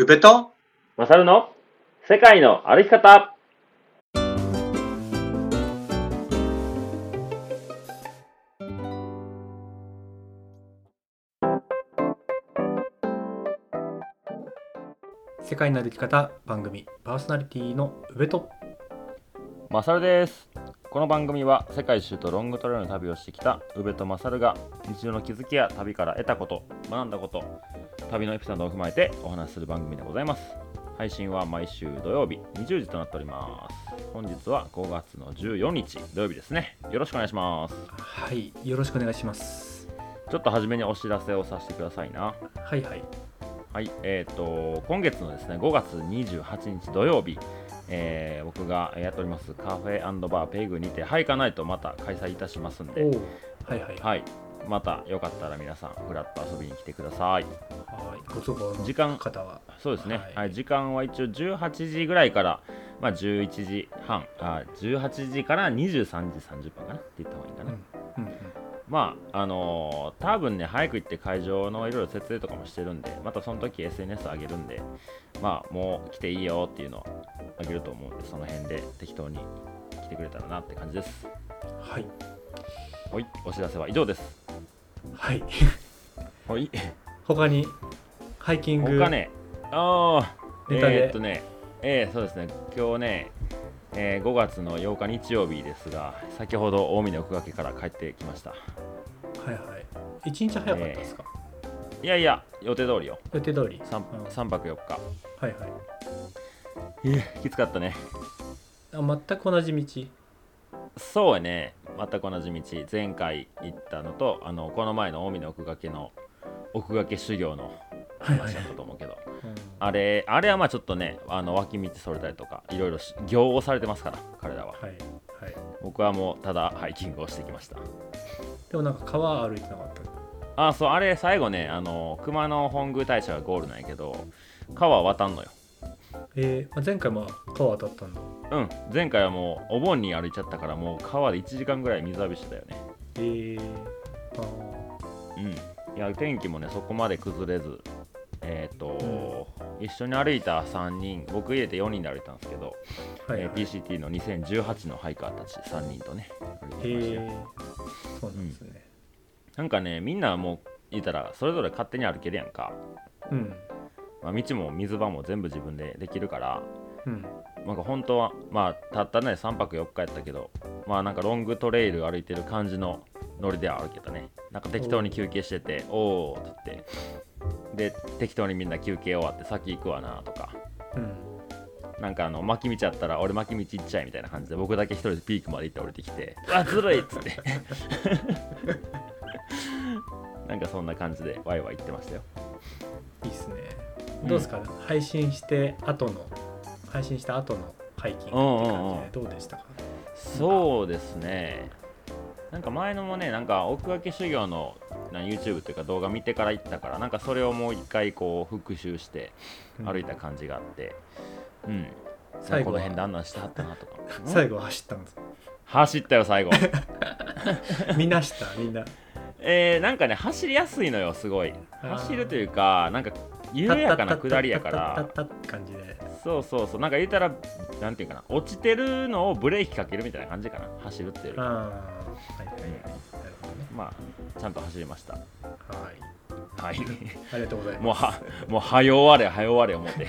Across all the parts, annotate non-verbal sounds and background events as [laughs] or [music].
宇部とマサルの？世界の歩き方。世界の歩き方番組パーソナリティの宇部と。マサルです。この番組は世界一周とロングトレイルの旅をしてきた宇部とマサルが日常の気づきや旅から得たこと学んだこと旅のエピソードを踏まえてお話しする番組でございます。配信は毎週土曜日20時となっております。本日は5月の14日土曜日ですね。よろしくお願いします。はいよろしくお願いします。ちょっと初めにお知らせをさせてくださいなはい。はいはい、えっ、と、今月のですね、5月28日土曜日、えー僕がやっておりますカフェバーペグにて、ハイカナイトまた開催いたしますんで、はいはい。はい、またよかったら皆さん、フラッと遊びに来てください。はい。ご都方は。そうですね、はい。はい、時間は一応18時ぐらいから、まあ、11時半、あ18時から23時30分かな？って言った方がいいかな。うん。うんまああのー多分ね早く行って会場のいろいろ設営とかもしてるんでまたその時 SNS 上げるんでまあもう来ていいよっていうのをあげると思うんでその辺で適当に来てくれたらなって感じです。はい。はい。お知らせは以上ですはい。はい。他にハイキング。他ね。ああえネタで。ー、っとね。えー、そうですね。今日ねえー5月の8日日曜日ですが先ほど近江の奥掛から帰ってきました。はいはい。一日早かったですか、いやいや予定通りよ。予定通り。3, うん。3泊4日。はいはい。えーきつかったね。あ全く同じ道。そうやね全く同じ道。前回行ったのとあのこの前の近江の奥掛けの奥掛け修行のはいはい話だったと思うけど、うん。あれあれはまあちょっとねあの脇道それたりとかいろいろし行をされてますから彼らは。はいはい。僕はもうただハイキングをしてきました。でもなんか川歩いてなかった？あそうあれ最後ねあの熊野本宮大社がゴールなんやけど川渡んのよ。えーまあ、前回も川渡ったんだうん。前回はもうお盆に歩いちゃったからもう川で1時間ぐらい水浴びしてたよね。えー、あうん、いや天気もねそこまで崩れずえっ、と、一緒に歩いた3人僕入れて4人で歩いたんですけど、ーはい、えはいー PCT の2018のハイカーたち3人とね歩いてきましたよ。へえそうなんですね。なんかねみんなもういたらそれぞれ勝手に歩けるやんか、うん。まあ、道も水場も全部自分でできるからうん。なんか本当はまあたったね3泊4日やったけどまあなんかロングトレイル歩いてる感じのノリでは歩けたね。なんか適当に休憩してて「おー」って言って。で適当にみんな休憩終わって先行くわなとか。うん。なんかあの巻き道あったら俺巻き道行っちゃえみたいな感じで僕だけ一人でピークまで行って降りてきて「うわずるい!」っつって。[laughs] なんかそんな感じでワイワイ行ってましたよ。いいっすね。うん。どうですか、配信して後の配信した後のハイキングって感じでどうでしたか、そうですね。なんか前のもねなんか奥掛け修行のな YouTube というか動画見てから行ったからなんかそれをもう一回こう復習して歩いた感じがあってうん、最後は？この辺であんなんしてはったなとか。うん。最後は走ったんです走ったよ最後。[laughs] みんなした？みんな。[laughs] えー、なんかね走りやすいのよすごい。走るというかなんか緩やかな下りやから。そうそうそう。なんか言ったらなんていうかな。落ちてるのをブレーキかけるみたいな感じかな。走るっていうああかはいはいはい。なるほどね。まあちゃんと走りました。はい。はい。ありがとうございます。もうはもう早終われ早終われ思って。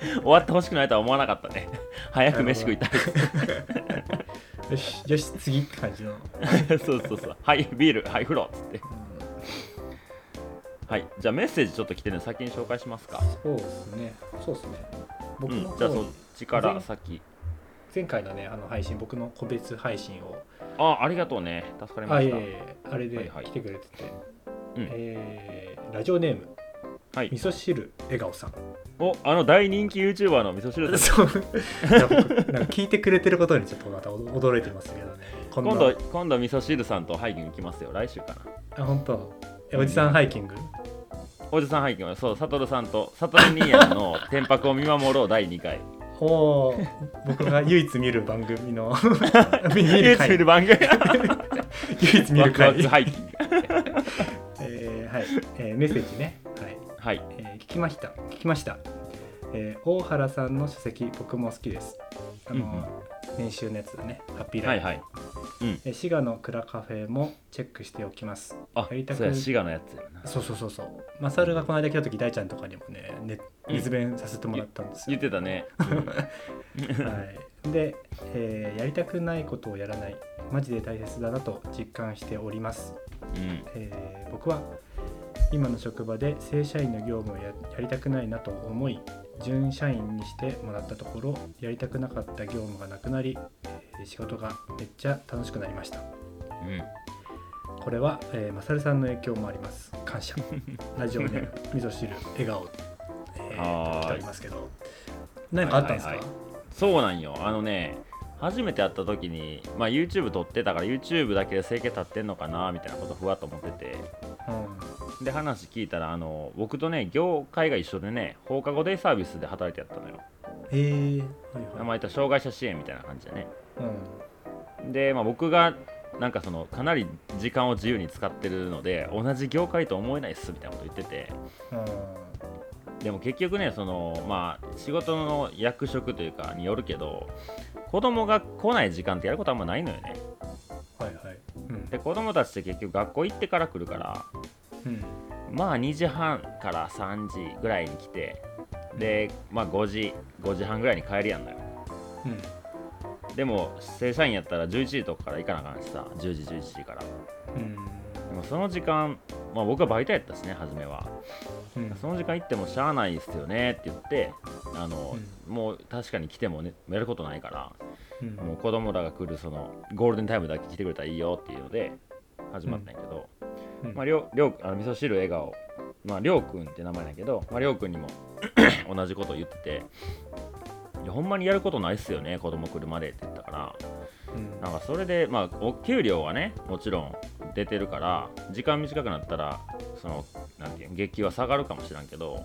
[laughs] 終わってほしくないとは思わなかったね。早く飯食いたい。[laughs] よしよし次って感じの、[laughs] そうそうそう。はいビールはい風呂っつってはい。じゃあメッセージちょっと来てるの先に紹介しますか。そうですね。そうですね。僕うん。の方に、じゃあそっちから先。前回のねあの配信僕の個別配信を。あありがとうね。助かりました。あいえあれではいはい。来てくれてて、うん。えーラジオネームはい。味噌汁笑顔さん。おあの大人気 YouTuber の味噌汁さん。[laughs] そう。[laughs] なんか聞いてくれてることにちょっとまた驚いてますけどね。今度今度味噌汁さんとハイキング行きますよ。来週かな。あ本当。えおじさんハイキング、おじさんハイキングそうサトルさんとサトル兄やんの [laughs] 天白を見守ろう第2回。おお僕が唯一見る番組の [laughs] 唯一見る番組。[laughs] 唯一見るワクワ回クハイキングえーはい、えーメッセージね。はい。はい。えー来きました。聞きました、えー大原さんの書籍僕も好きです。あの、うんうん年収のやつだね。ハッピーライフ、はいはい。えー滋賀のクラカフェもチェックしておきます。あやりたくそうや滋賀のやつやな。そうそうそうそう。マサルがこの間来た時大ちゃんとかにもね水弁させてもらったんですよ。言ってたね、[laughs] はい、で、えーやりたくないことをやらない。マジで大切だなと実感しております、うん。えー僕は今の職場で正社員の業務をややりたくないなと思い準社員にしてもらったところやりたくなかった業務がなくなり、えー仕事がめっちゃ楽しくなりました。うん。これは、えー、マサルさんの影響もあります。感謝。ラジオネーム味噌汁笑顔、えー、来ておりますけど。何かあったんですか、はいはい。そうなんよ。あのね初めて会った時に、まあ、YouTube 撮ってたから YouTube だけで生計立ってんのかなみたいなことふわっと思ってて。うんで話聞いたらあの僕とね業界が一緒でね放課後デイサービスで働いてやったのよ。えー、はいはい、まあ言ったら障害者支援みたいな感じでね。うん。で、まあ、僕がなんかそのかなり時間を自由に使ってるので同じ業界と思えないっすみたいなこと言ってて。でも結局ねそのまあ仕事の役職というかによるけど子供が来ない時間ってやることあんまないのよね。はいはい。うん。で子供たちって結局学校行ってから来るからうんまあ2時半から3時ぐらいに来てでまあ5時5時半ぐらいに帰りやんのよ。うん。でも正社員やったら11時とかから行かなあかんしさ10時11時から。うん。でもその時間まあ僕はバイトやったしね初めは。うん。その時間行ってもしゃあないっすよねって言ってあの、もう確かに来てもねやることないからうん。もう子供らが来るそのゴールデンタイムだけ来てくれたらいいよっていうので始まったんやけど、うん。まあ、りょうりょうあの味噌汁笑顔。まありょうくんって名前なんやけど、まあ、りょうくんにも [coughs] 同じことを言ってて。いやほんまにやることないっすよね子供来るまでって言ったから。うん。なんかそれでまあお給料はねもちろん出てるから時間短くなったらそのなんていうの月給は下がるかもしらんけど、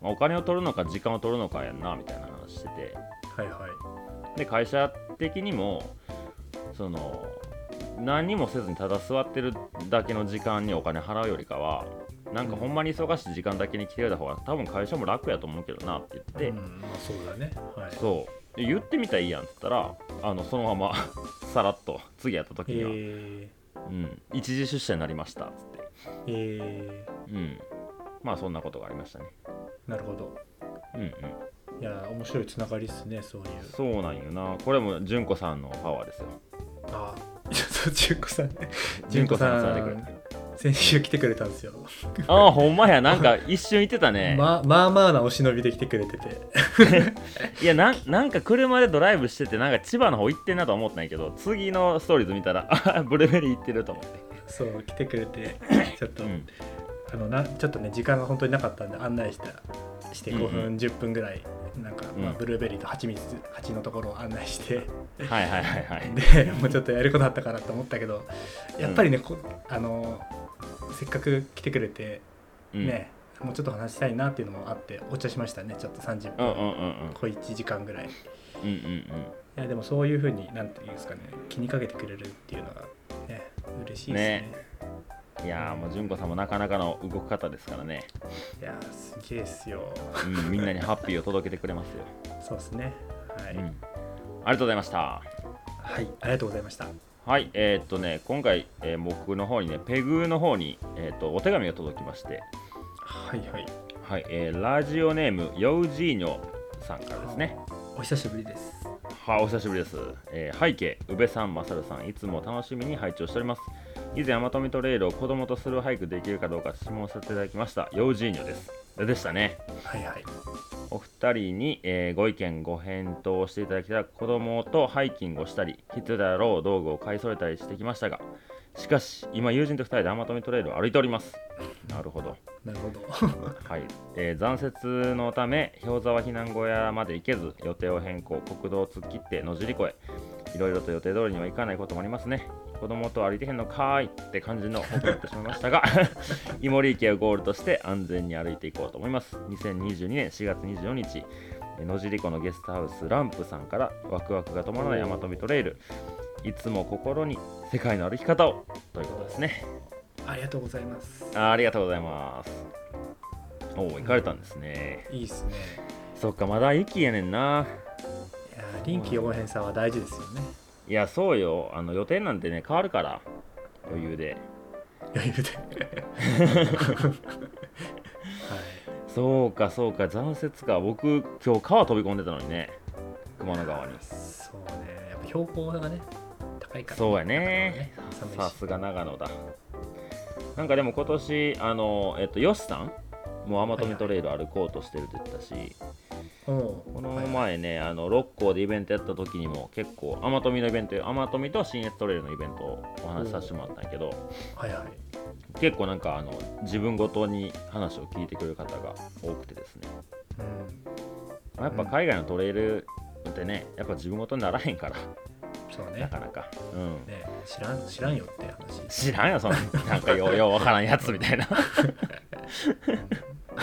まあ、お金を取るのか時間を取るのかやんなみたいな話してて。はいはい。で会社的にもその何にもせずにただ座ってるだけの時間にお金払うよりかはなんかほんまに忙しい時間だけに来てくれた方が多分会社も楽やと思うけどなって言って、うんまあそうだね。はい。そう。で言ってみたらいいやんって言ったらあのそのまま [laughs] さらっと次やった時には、えうん、一時出社になりましたっつって。ー、えうん。まあそんなことがありましたね。ー、なるほど。うんうん。いや面白いつながりっすねそういう。そうなんよな。これも純子さんのパワーですよ。あいやそう純子さんね。純子さん先週来てくれたんですよ、ああほんまや。なんか [laughs] 一瞬言ってたね、ままあまあなお忍びで来てくれてて。[laughs] いやなんなんか車でドライブしててなんか千葉の方行ってんなとは思ってないけど次のストーリーズ見たらあ [laughs] ブルーベリー行ってると思って。そう来てくれてちょっと、うん。あのなちょっとね時間が本当になかったんで案内したして5うんう分、10分ぐらいなんか、まあうん。ブルーベリーと蜂蜜蜂のところを案内してはいはいはいはい。でもうちょっとやることあったかなと思ったけどやっぱりね、こあのせっかく来てくれてうん。ね、もうちょっと話したいなっていうのもあってお茶しましたねちょっと30分、うんうんうんうん。小1時間ぐらい。いうんうん。やでもそういうふうになんていうんですかね気にかけてくれるっていうのがね嬉しいですね。ね。うんいやーもう純子さんもなかなかの動く方ですからね、いやーすげえっすよ。うん、みんなにハッピーを届けてくれますよ、そうですね。はい、うん、ありがとうございました。はいありがとうございました。はいえー、っとね今回、えー僕の方にねペグーの方に、えーっとお手紙が届きまして。はいはい。はい、えーラジオネームヨウジーニョさんからですね。お久しぶりです。はい、お久しぶりです。えー背景、宇部さん、まさるさん、いつも楽しみに拝聴しております。以前、甘富とレールを子供とスルーハイクできるかどうか質問させていただきました。ヨウジーニョです。でしたね。はいはいお二人に、えーご意見、ご返答をしていただきたら、子供とハイキングをしたり、必要であろう道具を買い揃えたりしてきましたが、しかし、今、友人と二人で甘富トレイルを歩いております。なるほど。なるほどはい、えー残雪のため氷沢避難小屋まで行けず予定を変更国道を突っ切って野尻湖へいろいろと予定通りにはいかないこともありますね子供と歩いてへんのかーいって感じのことになってしまいましたが [laughs] イモリ池をゴールとして安全に歩いていこうと思います。2022年4月24日えー野尻湖のゲストハウスランプさんからワクワクが止まらない山飛びトレイルいつも心に世界の歩き方をということですね。ありがとうございます。あーありがとうございます。おお行かれたんですね。いいっすね。そっかまだ雪やねんな。いやー臨機応変さは大事ですよねいやそうよ。あの予定なんてね変わるから。余裕で。余裕で。[laughs] はい。そうかそうか。残雪か。僕今日川飛び込んでたのにね。熊野川に。そうね。やっぱ標高がね高いから、そうやね。ね。さすが長野だ。なんかでも今年あのえっとヨシさん？もう天富トレイル歩こうとしてるって言ってたし、おうこのはいはい前ね、あの六甲でイベントやった時にも結構天富のイベント天富と新越トレイルのイベントをお話しさせてもらったんやけどはいはい。結構なんかあの自分ごとに話を聞いてくれる方が多くてですね。うん。まあやっぱ海外のトレイルってねやっぱ自分ごとにならへんから。そうね。なかなか。うん。ね知らん知らんよって話。知らんよそんななんかよう [laughs] ようわからんやつみたいな。[laughs]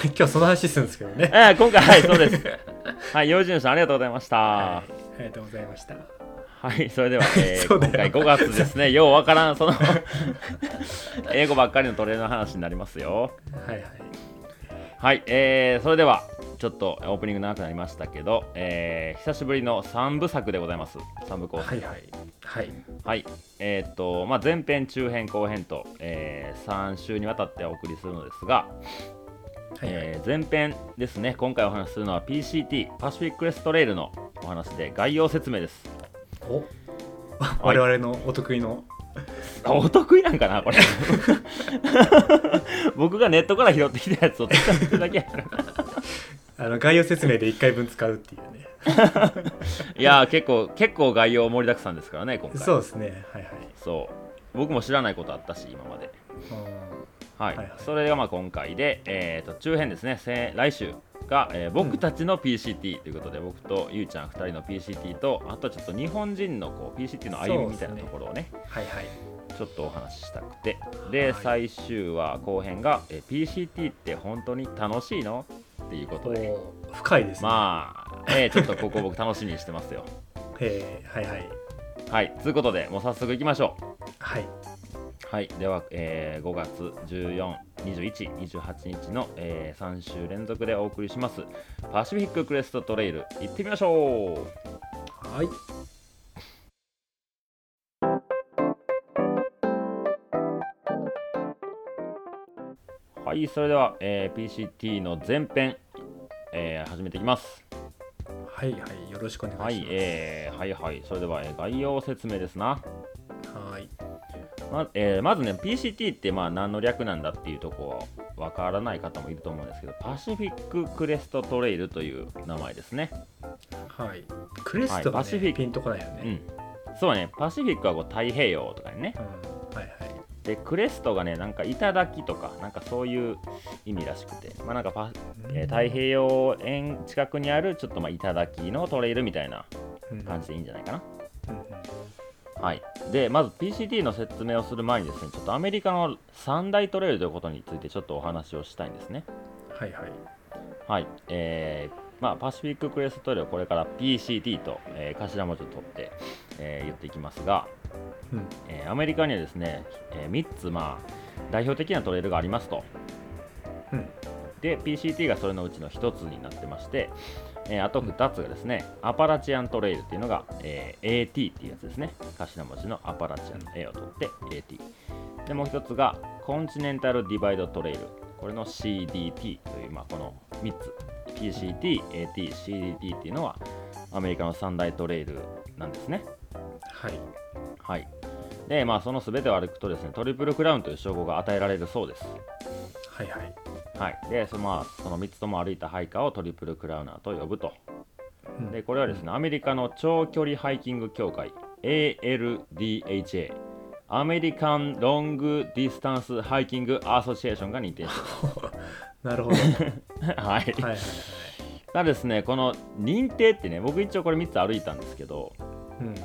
今日その話するんですけどね。[laughs] あ今回はいそうですはい用心さんありがとうございました。はいありがとうございました。はい、それでは、えー [laughs] 今回5月ですね、ようわからん、その [laughs] 英語ばっかりのトレーの話になりますよ。はいはい。はい、えーそれでは、ちょっとオープニング長くなりましたけど、えー久しぶりの3部作でございます。3部構成。はいはい。はい。はい、えーっと、まあ、前編、中編、後編と、え3週にわたってお送りするのですが、はいはい。えー前編ですね、今回お話しするのは PCT、パシフィックレストレイルのお話で概要説明です。お。我々のお得意の。あお得意なんかなこれ。[laughs] 僕がネットから拾ってきたやつを使ってるだけやから。あの概要説明で1回分使うっていうね。[laughs] いやー結構結構概要盛りだくさんですからね今回。そうですね。はいはい。そう。僕も知らないことあったし今まで。うんはい、はいはい。それがまあ今回で、えー、と中編ですね。せ来週が、えー僕たちの PCT ということで、僕とゆうちゃん2人の PCT とあとちょっと日本人のこう PCT の歩みみたいなところをねはいはい。ちょっとお話ししたくて。で、はい。最終話後編が、えー PCT って本当に楽しいの？っていうことで。お深いですね。まあ、えーちょっとここ僕楽しみにしてますよ。[laughs] えーはいはい。はい。ということでもう早速いきましょう。はいはいでは、えー5月142128日の、え3週連続でお送りしますパシフィッククレストトレイル行ってみましょう。はい。はいそれでは、えー PCT の前編、えー始めていきます。はいはいよろしくお願いします。はい、えーはいはいそれでは、えー概要説明ですな。はいまえーまずね PCT ってまあ何の略なんだっていうとこわからない方もいると思うんですけどパシフィッククレストトレイルという名前ですね。はい。クレストが、ねはいパシフィックピンとこないよね。うん。そうね。パシフィックはこう太平洋とかにね。うん。はいはい。でクレストがねなんか頂とかなんかそういう意味らしくて。まあなんかパ、えー太平洋沿近くにあるちょっとまあ頂のトレイルみたいな感じでいいんじゃないかな、うんうんはい、でまず PCT の説明をする前にですねちょっとアメリカの三大トレイルということについてちょっとお話をしたいんですね。はいはい。はい。えーまあ、パシフィッククレストトレイルをこれから PCT と、えー頭文字を取って、えー言っていきますが、うん。えーアメリカにはですね、え3つ、まあ、代表的なトレイルがありますと。うん。で PCT がそれのうちの1つになってまして、えーあと2つがですね、アパラチアントレイルっていうのが、えー AT っていうやつですね。頭文字のアパラチアンの A を取って AT でもう1つがコンチネンタルディバイドトレイル。これの CDT という、まあ、この3つ。PCT、AT、CDT っていうのはアメリカの三大トレイルなんですね。はい。はい。でまあその全てを歩くとですねトリプルクラウンという称号が与えられるそうです。はいはいはい、でその,、まあ、その3つとも歩いたハイカーをトリプルクラウナーと呼ぶと。うん。でこれはですね、アメリカの長距離ハイキング協会 ALDHA American Long Distance Hiking Association が認定して [laughs] なるほど。はい。る。はい。はい。ですね、この認定ってね、僕一応これ3つ歩いたんですけど、うん。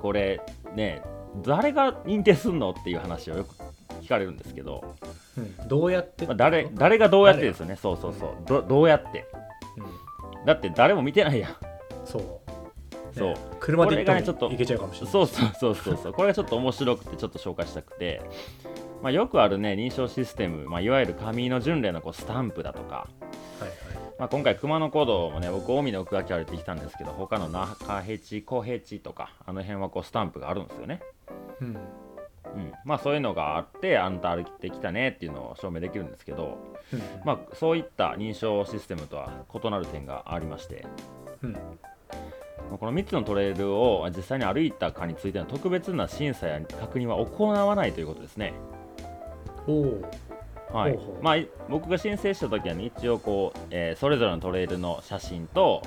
これね、誰が認定すんのっていう話をよく聞かれるんですけど、うん。どうやってまあ、誰誰がどうやってですよね、そうそうそう、どどうやって。うん。だって誰も見てないやん。そう。そう。ね。車で行これがねちょっと行けちゃうかもしれないそうそうそうそうそう。これがちょっと面白くてちょっと紹介したくて、まあ、よくあるね認証システム、まあ、いわゆる紙の巡礼のこうスタンプだとか、まあ、今回熊野古道もね僕近江の奥脇歩いてきたんですけど他の那覇平地小平地とかあの辺はこうスタンプがあるんですよね。うんうん、まあそういうのがあってあんた歩いてきたねっていうのを証明できるんですけど、うん。まあ、そういった認証システムとは異なる点がありましてうん。まあこの3つのトレイルを実際に歩いたかについての特別な審査や確認は行わないということですね。おおはい。まあ、い僕が申請した時は、ね、一応こう、えーそれぞれのトレイルの写真と,、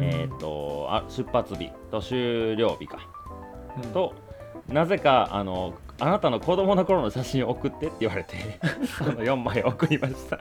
えー、とあ出発日と終了日か。となぜかあのあなたの子供の頃の写真を送ってって言われて [laughs] その4枚送りました。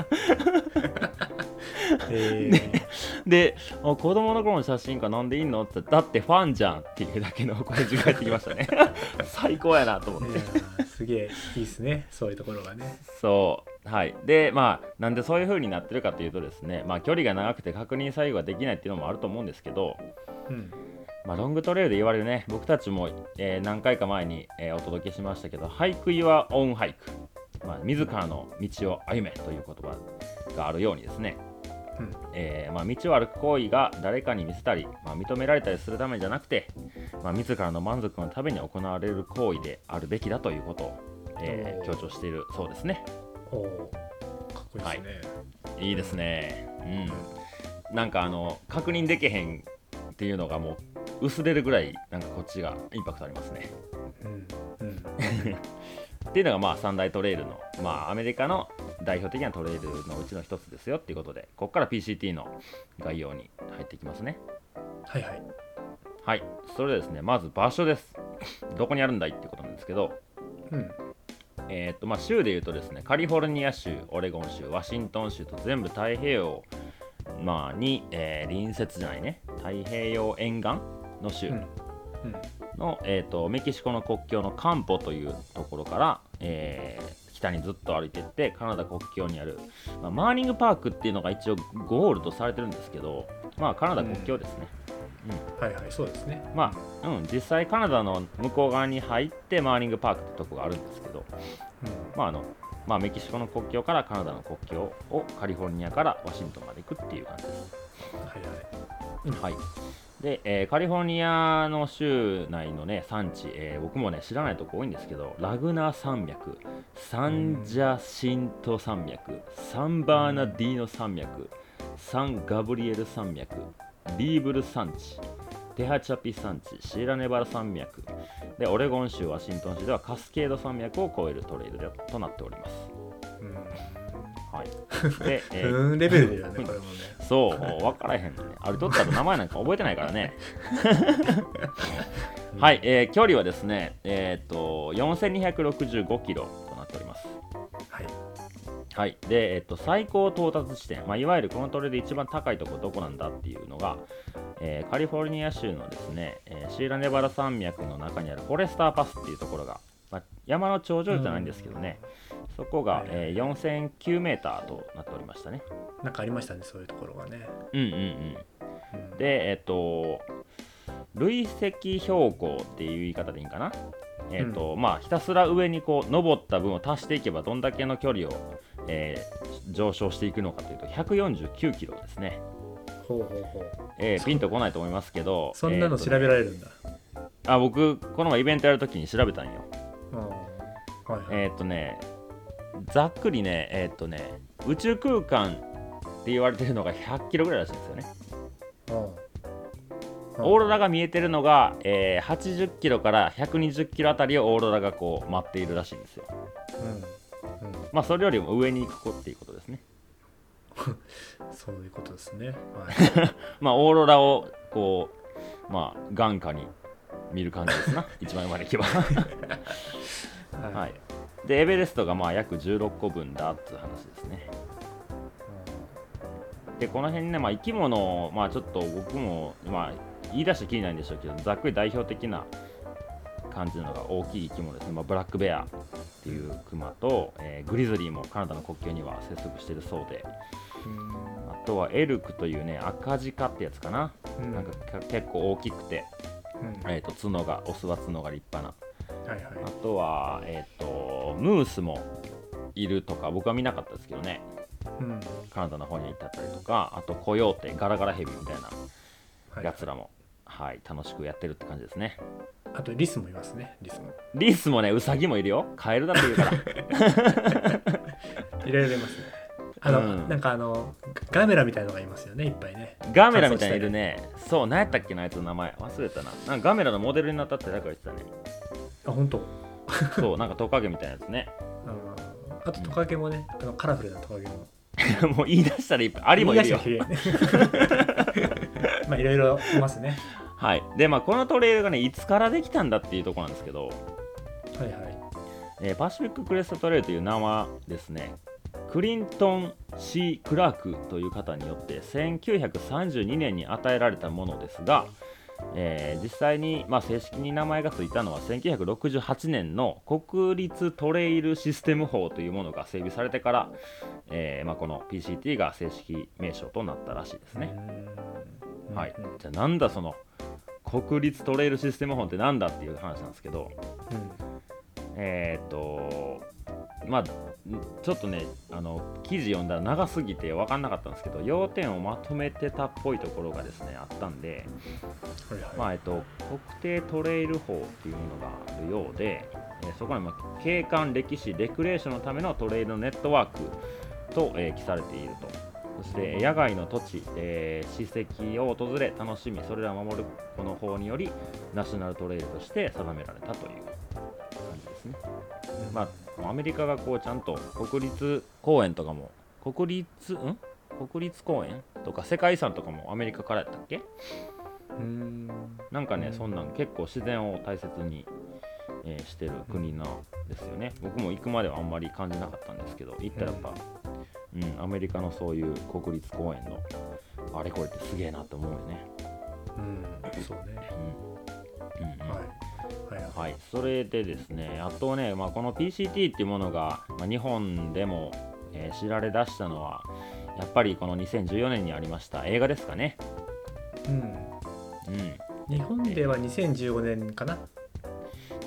えであ子供の頃の写真かなんでいいのって言ったらだってファンじゃんっていうだけの声が返ってきましたね。[laughs] 最高やなと思って。すげえいいっすね。そういうところがね。そう。はい。でまあなんでそういう風になってるかというとですねまあ距離が長くて確認作業ができないっていうのもあると思うんですけどうんまあ、ロングトレイルで言われるね僕たちも、えー何回か前に、えーお届けしましたけど俳句はオン俳句、まあ、自らの道を歩めという言葉があるようにですね、うん。えーまあ、道を歩く行為が誰かに見せたり、まあ、認められたりするためじゃなくて、まあ、自らの満足のために行われる行為であるべきだということを、え強調しているそうですね。おおかっこいいですね、い。いですね。うん。なんかあの確認できへんっていうのがもう薄れるぐらいなんかこっちがインパクトありますね。うんうんっていうのがまあ三大トレイルの、まあ、アメリカの代表的なトレイルのうちの一つですよっていうことでここから PCT の概要に入っていきますね。はいはい。はい。それでですねまず場所です。どこにあるんだいってことなんですけどうん。えーっとまあ州でいうとですねカリフォルニア州オレゴン州ワシントン州と全部太平洋、まあ、に、えー隣接じゃないね。太平洋沿岸の州、うん。うん。の、えー、とメキシコの国境のカンポというところから、えー北にずっと歩いていってカナダ国境にある、まあマーニングパークっていうのが一応ゴールとされてるんですけど、まあ、カナダ国境ですね、はいはいそうですね。まあ、うん、実際カナダの向こう側に入ってマーニングパークってとこがあるんですけど、まああのまあ、メキシコの国境からカナダの国境をカリフォルニアからワシントンまで行くっていう感じです。はいはい。はい。で、えーカリフォルニアの州内のね、産地、えー僕もね、知らないとこ多いんですけど、ラグナー山脈、サンジャシント山脈、サンバーナディーノ山脈、サンガブリエル山脈、リーブル山地、テハチャピ山地、シエラネバラ山脈、で、オレゴン州、ワシントン州ではカスケード山脈を越えるトレイルでとなっております。うんはい。で、えーうんレベルだよねこれもね [laughs] そう、分からへんね。あれ取ったら名前なんか覚えてないからね。[laughs] はい、えー距離はですね、えーっと、4265キロとなっております。はい。はい、で、えーっと、最高到達地点、まあ、いわゆるこのトレで一番高いところどこなんだっていうのが、えーカリフォルニア州のですね、えーシーラネバラ山脈の中にあるフォレスターパスっていうところが、まあ、山の頂上じゃないんですけどね、そこが、えー4009メーターとなっておりましたね。なんかありましたねそういうところがね。うんうんうん。うん。で、えっと、累積標高っていう言い方でいいんかな？えっと、まあ、ひたすら上にこう登った分を足していけば、どんだけの距離を、えー上昇していくのかというと、149キロですね。ほうほうほうえーピンとこないと思いますけど、そんなの調べる、られるんだ、あ、僕、この前イベントやるときに調べたんよ。はいはい、えっとね、ざっくりね、えっとね、宇宙空間って言われてるのが100キロぐらいらしいんですよね。オーロラが見えてるのが、えー80キロから120キロあたりをオーロラがこう待っているらしいんですよ。うんうんまあそれよりも上に行くっていうことですね。[laughs] そういうことですねはい [laughs] まあオーロラをこうまあ眼下に見る感じですな。[laughs] 一番上まで行けば。はいはい。でエベレストがまあ約16個分だっていう話ですね。でこの辺ねまあ生き物まあちょっと僕もまあ言い出してきりないんでしょうけどざっくり代表的な感じなのが大きい生き物ですね、まあ、ブラックベアっていうクマと、えーグリズリーもカナダの国境には生息しているそうで。うん。あとはエルクというね赤ジカってやつかな、うん。なんかか結構大きくて、うん。えー、と角がオスは角が立派な。はいはい。あとは、えー、とムースもいるとか僕は見なかったですけどね、うん。カナダの方に行ったりとか。あとコヨーテガラガラヘビみたいなはい。やつらも、はい楽しくやってるって感じですね。あとリスもいますねリスも。リスもねウサギもいるよ。カエルだって言うから。いろいろいますね。あの、うん。なんかあのガメラみたいのがいますよねいっぱいね。ガメラみたいにいるね。そう何やったっけなあいつの名前。忘れたな。なんかガメラのモデルになったって誰か言ってたね。あ本当？そうなんかトカゲみたいなやつね。ああとトカゲもねあのカラフルなトカゲも。[laughs] もう言い出したらいっぱいアリもいるよ。[laughs] まあいろいろいますねはい。でまあこのトレイルがねいつからできたんだっていうところなんですけど、はいはい。えーパシフィッククレストトレイルという名はですねクリントン・ C・ クラークという方によって1932年に与えられたものですが、えー実際に、まあ、正式に名前がついたのは1968年の国立トレイルシステム法というものが整備されてから、えーまあ、この PCT が正式名称となったらしいですね。うんはい。うん、じゃあなんだその国立トレイルシステム法ってなんだっていう話なんですけど、えーっとまあんちょっとねあの記事読んだら長すぎて分かんなかったんですけど要点をまとめてたっぽいところがですねあったんで、はいはい。まあえっと、国定トレイル法っていうものがあるようで、えーそこにまあ景観歴史レクレーションのためのトレイルのネットワークと、えー記されているとそして野外の土地、えー史跡を訪れ楽しみそれらを守るこの法によりナショナルトレイルとして定められたという感じですね。まあ、アメリカがこうちゃんと国立公園とかも国立ん？国立公園とか世界遺産とかもアメリカからやったっけ？うん。なんかね、うん。そんなん結構自然を大切に、えーしてる国なんですよね。僕も行くまではあんまり感じなかったんですけど、行ったらやっぱ、うん、アメリカのそういう国立公園のあれこれってすげえなって思うよね。うんそうねうんうんうんはいはいはいはい、それでですね、あとね、まあ、この PCT っていうものが、まあ、日本でも、えー知られ出したのは、やっぱりこの2014年にありました映画ですかね。うんうん。日本では2015年かな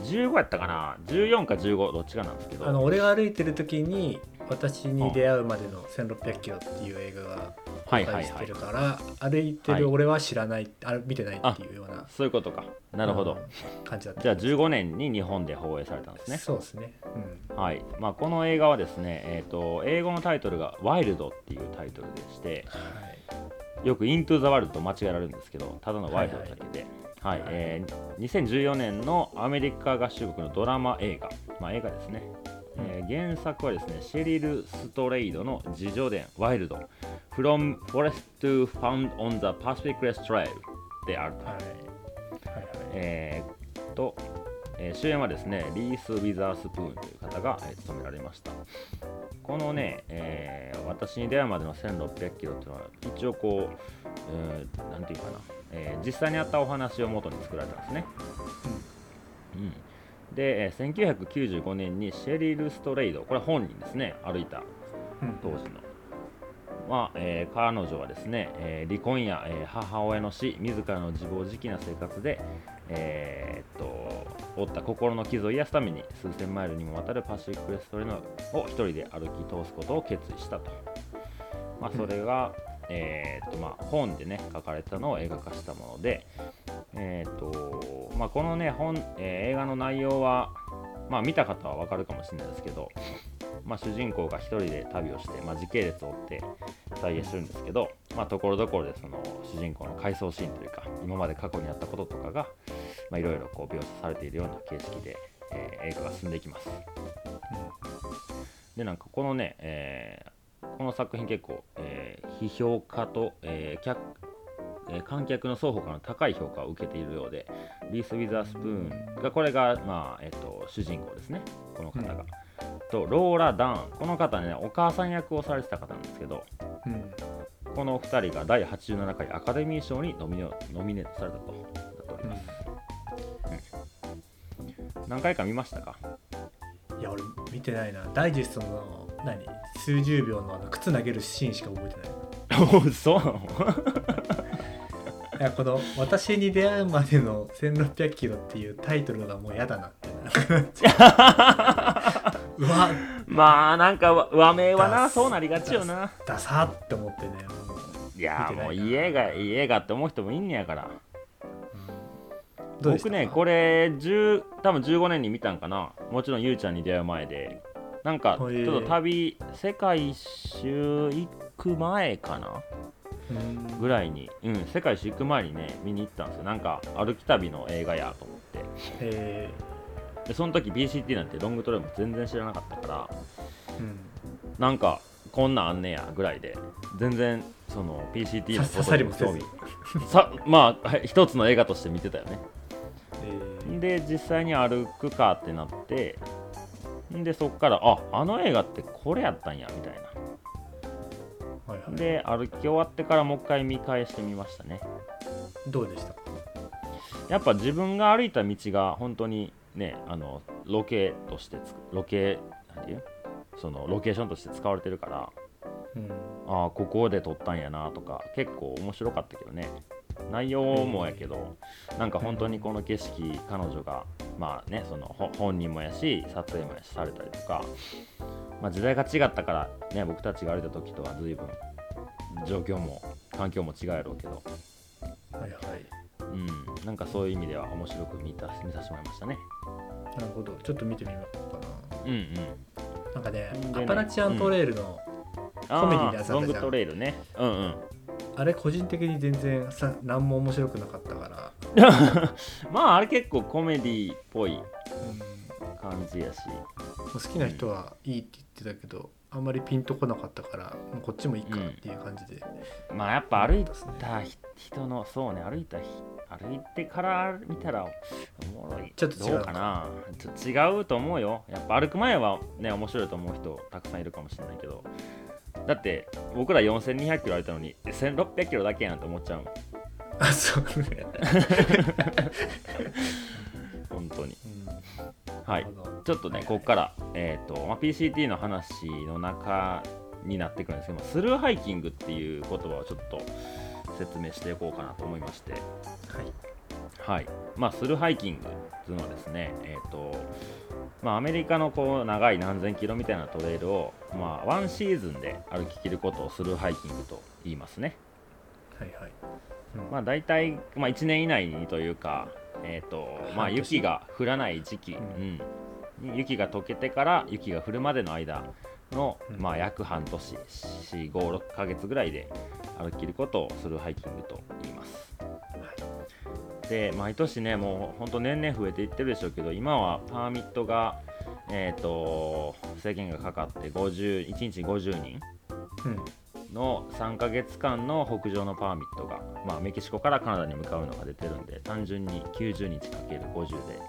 15やったかな ?14 か15、どっちかなんですけど。あの俺が歩いてる時に私に出会うまでの1600キロっていう映画がはいはいはい公開してる。から、歩いてはい。る俺は知らない、あ見てないっていうようなそういうことか。なるほど。うん感じだったじゃあ15年に日本で放映されたんですね。そうですね、はい。まあ、この映画はですね、えー、と英語のタイトルが「ワイルド」っていうタイトルでしてはい、よく「イントゥ・ザ・ワールド」と間違えられるんですけどただのワイルドだけで、はいはいえー2014年のアメリカ合衆国のドラマ映画、まあ、映画ですね、えー原作はですねシェリル・ストレイドの自叙伝「ワイルド。From Forest to Found on the Pacific Crest Trail」であると。はい。はいはい。えーっと、えー主演はですね、リース・ウィザースプーンという方が、えー務められました。このね、えー私に出会うまでの1600キロっていうのは、一応こう、えーなんていうかな、えー実際にあったお話を元に作られたんですね。うん、で、えー1995年にシェリル・ストレイド、これは本人ですね、歩いたうん当時の。まあえー彼女はですね、えー離婚や、えー母親の死、自らの自暴自棄な生活で、えーっと負った心の傷を癒すために数千マイルにもわたるパシフィックレストレートを一人で歩き通すことを決意したと。まあ、それが、えーっとまあ、本でね書かれたのを映画化したもので、えーとまあ、このね本、えー映画の内容は、まあ、見た方はわかるかもしれないですけど、まあ、主人公が一人で旅をして、まあ、時系列を追って再現してるんですけど、ところどころでその主人公の回想シーンというか今まで過去にあったこととかがいろいろ描写されているような形式で、えー映画が進んでいきます。でなんかこのね、えーこの作品結構、えー批評家と、えーえー観客の双方からの高い評価を受けているようでリース・ウィザースプーンがこれが、まあえっと主人公ですね。この方が。うん。とローラ・ダーンこの方ねお母さん役をされてた方なんですけどうん。この2人が第87回アカデミー賞にノミネノミネートされたと。なっております、何回か見ましたか？いや俺見てないな。ダイジェストの何？数十秒のあの靴投げるシーンしか覚えてない。おそうやこの「私に出会うまでの1600キロ」っていうタイトルがもう嫌だなってな [laughs] うわ。まあなんかわ和名はなそうなりがちよな。ダサって思ってねいやもういい映画いい映画って思う人もいんねやから。どうでした？僕ねこれ10多分15年に見たんかな。もちろんゆうちゃんに出会う前で。なんかちょっと旅世界一周行く前かな。うんぐらいに、うん、世界一周行く前にね見に行ったんですよ。なんか歩き旅の映画やと思って。えでその時 BCT なんてロングトレイルも全然知らなかったからーうん。なんかこんなんあんねやぐらいで全然その PCT のさ刺さりもせず。さまあはい一つの映画として見てたよね。えー。で実際に歩くかってなってでそっからああの映画ってこれやったんやみたいはいはない。で歩き終わってからもう一回見返してみましたね。どうでした？かやっぱ自分が歩いた道が本当にねあのロケとしてロケなんていう？そのロケーションとして使われてるからうん。ああここで撮ったんやなとか結構面白かったけどね内容もやけど、なんか本当にこの景色彼女がまあねそのほ本人もやし撮影もやしされたりとか、まあ、時代が違ったからね僕たちが歩いた時とは随分状況も環境も違うやろうけど、はいはい。うん、なんかそういう意味では面白く見た見させてもらいましたね。なるほど。ちょっと見てみようかうんうん。ななんかねでねアパラチアントレイルの、あコメディのやつあったじゃん。ロングトレイルね。うんうんあれ個人的に全然さ何も面白くなかったから、[laughs] まああれ結構コメディっぽいうん感じやし。好きな人はいいって言ってたけどあんまりピンとこなかったからもうこっちもいいかっていう感じで、まあやっぱ歩いたひ人のそうね歩いたひ歩いてから見たらおもろい。ちょっと違うかな。ちょっと違うと思うよ。やっぱ歩く前はね面白いと思う人たくさんいるかもしれないけどだって僕ら4200キロ歩いたのに1600キロだけやんって思っちゃうもん。あそうね、[laughs] 本当に。うん。はい。ちょっとね、ここから、えーとまあ、PCT の話の中になってくるんですけど、スルーハイキングっていう言葉をちょっと説明していこうかなと思いまして、はい。はい。まあ、スルーハイキングっていうのはですね、えーとまあ、アメリカのこう長い何千キロみたいなトレイルを、まあ、ワンシーズンで歩き切ることをスルーハイキングと言いますね。はいはい、うん。まあ、大体、まあ、1年以内にというか、えーとまあ、雪が降らない時期、ううん。に雪が溶けてから雪が降るまでの間の、うん。まあ、約半年456ヶ月ぐらいで歩き切ることをするハイキングと言います。で毎年ねもう本当年々増えていってるでしょうけど今はパーミットが、えー、と制限がかかって50 1日50人うん。の3ヶ月間の北上のパーミットが、まあ、メキシコからカナダに向かうのが出てるんで単純に90日かける50で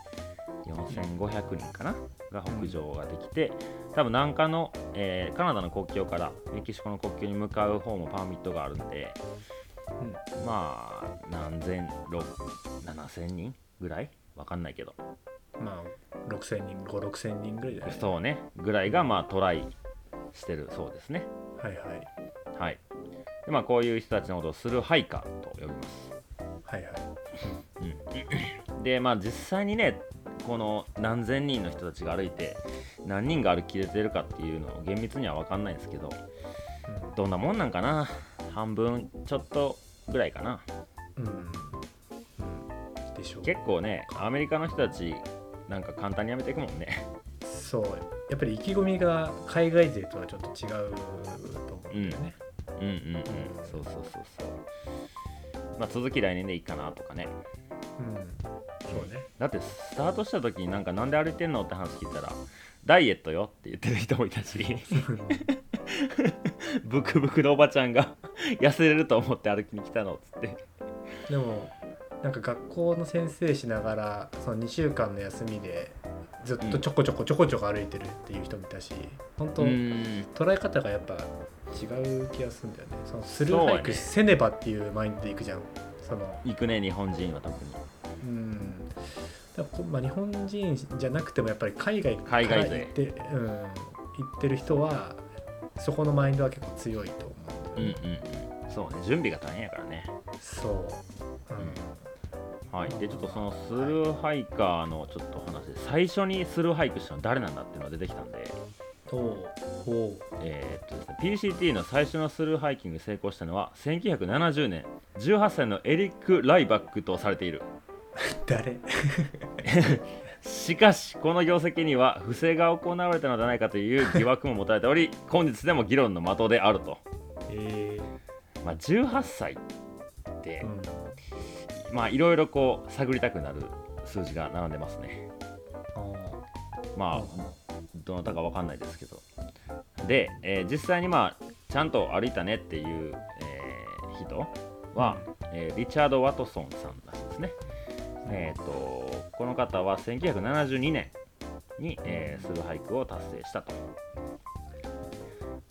4500人かなが北上ができて、多分南下の、えーカナダの国境からメキシコの国境に向かう方もパーミットがあるんでまあ何千6 7000人ぐらい？わかんないけど。まあ6000人5 6000人ぐらいだね。そうね。ぐらいがまあトライしてるそうですね。はいはい。はい。でまあこういう人たちのことをスルーハイカーと呼びます。はいはい。うん。でまあ実際にねこの何千人の人たちが歩いて何人が歩きれてるかっていうのを厳密には分かんないんですけどどんなもんなんかな半分ちょっとぐらいかな。うん、うん。うんでしょう。結構ねアメリカの人たちなんか簡単にやめていくもんね。そう。やっぱり意気込みが海外勢とはちょっと違うと思うんだよね、うんうんうんそうそうそうそう。まあ続き来年でいいかなとかね。うん。そうね。だってスタートした時になんかなんで歩いてんのって話聞いたらダイエットよって言ってる人もいたし。[laughs] ブクブクのおばちゃんが [laughs] 痩せれると思って歩きに来たのっつって。でもなんか学校の先生しながらその2週間の休みでずっとちょこちょこちょこちょこ歩いてるっていう人もいたし本当、うーん。捉え方がやっぱ違う気がするんだよね。そのスルーハイクせねばっていうマインドで行くじゃん。その行くね日本人は特に。うん。だからこまあ、日本人じゃなくてもやっぱり海外から海外勢行って,、うん、行ってる人はそこのマインドは結構強いと思う。んうんうんうん。そうね準備が大変やからね。そう、うんはい。でちょっとそのスルーハイカーのちょっと話で最初にスルーハイクしたの誰なんだっていうのが出てきたんで。おおおえーっとですね、PCT の最初のスルーハイキング成功したのは1970年18歳のエリック・ライバックとされている。[laughs] 誰？[laughs] しかしこの業績には不正が行われたのではないかという疑惑も持たれており本日でも議論の的であると、えまあ、18歳っーてうん、まあいろいろこう探りたくなる数字が並んでますね。あまあどなたかわかんないですけど。で、えー実際にまあちゃんと歩いたねっていう、えー人は、えーリチャード・ワトソンさんらしいですね。えー、とこの方は1972年に、えースルーハイクを達成したと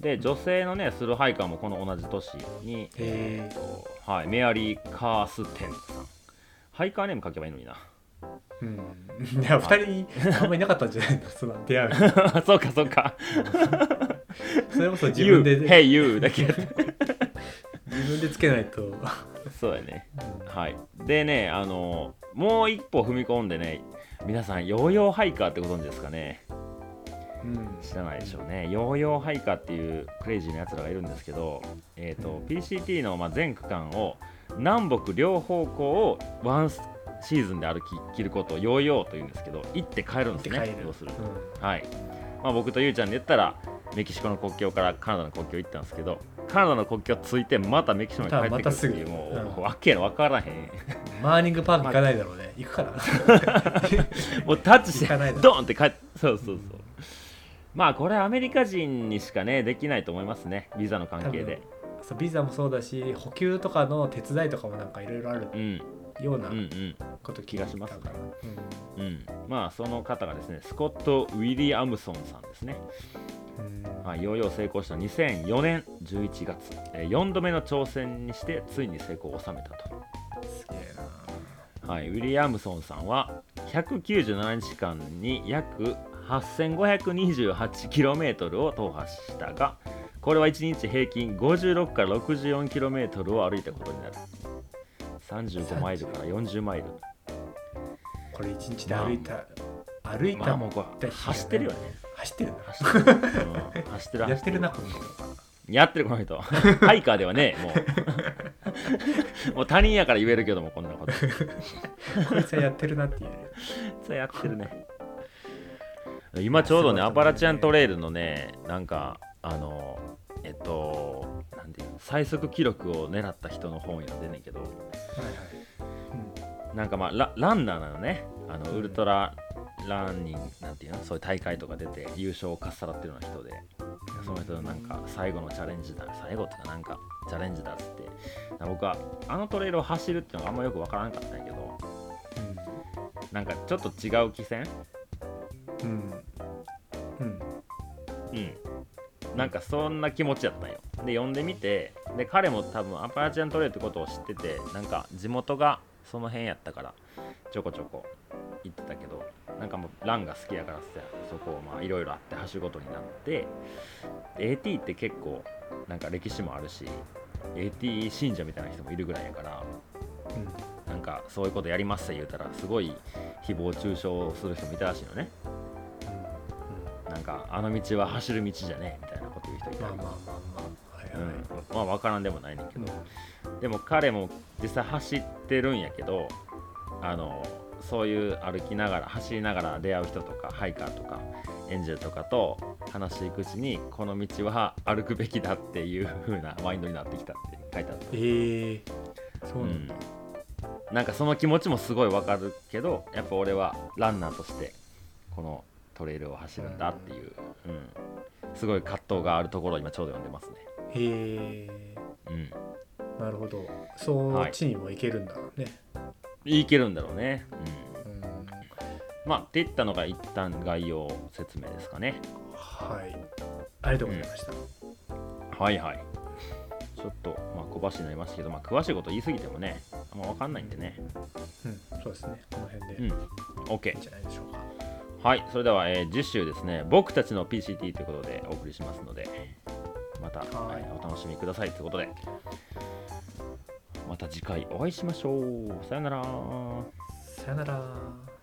で女性のねスルーハイカーもこの同じ年に、へー。とはい、メアリー・カーステンさん。ハイカーネーム書けばいいのにな。うん。いや二人あんまりいなかったんじゃないの？[laughs] その出会う。[laughs] そうかそうか。[laughs] それこそ自 You 分で Hey You だけやって。自分でつけないと、うんそうやね。はい。でねあのもう一歩踏み込んでね皆さんヨーヨーハイカーってご存知ですかね？うん知らないでしょうね。ヨーヨーハイカーっていうクレイジーなやつらがいるんですけど、えー PCT のまあ全区間を南北両方向をワンシーズンで歩き切ることをヨーヨーというんですけど行って帰るんですね。するに。うん。はい、まあ、僕とゆうちゃんで言ったらメキシコの国境からカナダの国境行ったんですけどカナダの国境ついてまたメキシコに帰ってくるっていうもう、うん。わけのわからへん。マーニングパーク行かないだろうね。行くから。[laughs] もうタッチしてドーンって帰ってそうそうそうまあこれはアメリカ人にしかねできないと思いますね。ビザの関係で。そうビザもそうだし補給とかの手伝いとかもなんかいろいろあるうん。ようなうんうん。こと聞いたから、うん。まあその方がですねスコット・ウィリアムソンさんですね。うん。うんはい、ヨーヨー成功した2004年11月、えー4度目の挑戦にしてついに成功を収めたと、すげえな。はい、ウィリアムソンさんは197日間に約 8528km を踏破したがこれは1日平均56から 64km を歩いたことになる。35マイルから40マイル。これ一日で歩いた、歩いた、まあもうこれだ日がね走ってるよね。走ってるな走ってる、うん走ってる。やってるな走この人。やってるこの人。ハイカーではねもう。[laughs] もう他人やから言えるけどもこんなこと。こいつはやってるなって [laughs] いうそれやってるね今ちょうどねアパラチアントレイルのねなんかあのえっとなんていうの最速記録を狙った人の本読んでんねんけどはいはい、なんかまあラランナーなのね。あのウルトラランニングなんていうのそういう大会とか出て優勝をかっさらってるような人でその人のなんか最後のチャレンジだ最後っていうかなんかチャレンジだっつって。僕はあのトレイルを走るっていうのがあんまよくわからなかったんやけどなんかちょっと違う気線うんうんうん。うんなんかそんな気持ちやったんよ。で読んでみてで彼も多分アパラチアントレイルってことを知っててなんか地元がその辺やったからちょこちょこ行ってたけどなんかもうランが好きやからさそこをまあいろいろあって走ることになってで AT って結構なんか歴史もあるし AT 信者みたいな人もいるぐらいやからなんかそういうことやりますって言うたらすごい誹謗中傷する人もいたらしいのねかあの道は走る道じゃねえみたいなこと言う人いたり。まあまあまあまあはいはい、うん、まあ分からんでもないねんけど、うんでも彼も実際走ってるんやけどあのそういう歩きながら走りながら出会う人とかハイカーとかエンジェルとかと話していくうちにこの道は歩くべきだっていう風なマインドになってきたって書いてあった。えー、そううなんだ、ん、なんかその気持ちもすごいわかるけどやっぱ俺はランナーとしてこのトレイルを走るんだっていう、うん、すごい葛藤があるところを今ちょうど読んでますね。へえ。うん。なるほど。そっちにも行けるんだね、いけるんだろうね。うん。うん。まあ、っていったのが一旦概要説明ですかね。はい。ありがとうございました、はいはい。ちょっと、まあ、小走りになりましたけど、まあ、詳しいこと言い過ぎてもね、あんま分かんないんでね。うん。そうですね。この辺で。うん。OK。じゃないでしょうか、はい、それでは、えー次週ですね、僕たちの PCT ということでお送りしますので、また、はいえーお楽しみくださいということで、また次回お会いしましょう。さよなら。さよなら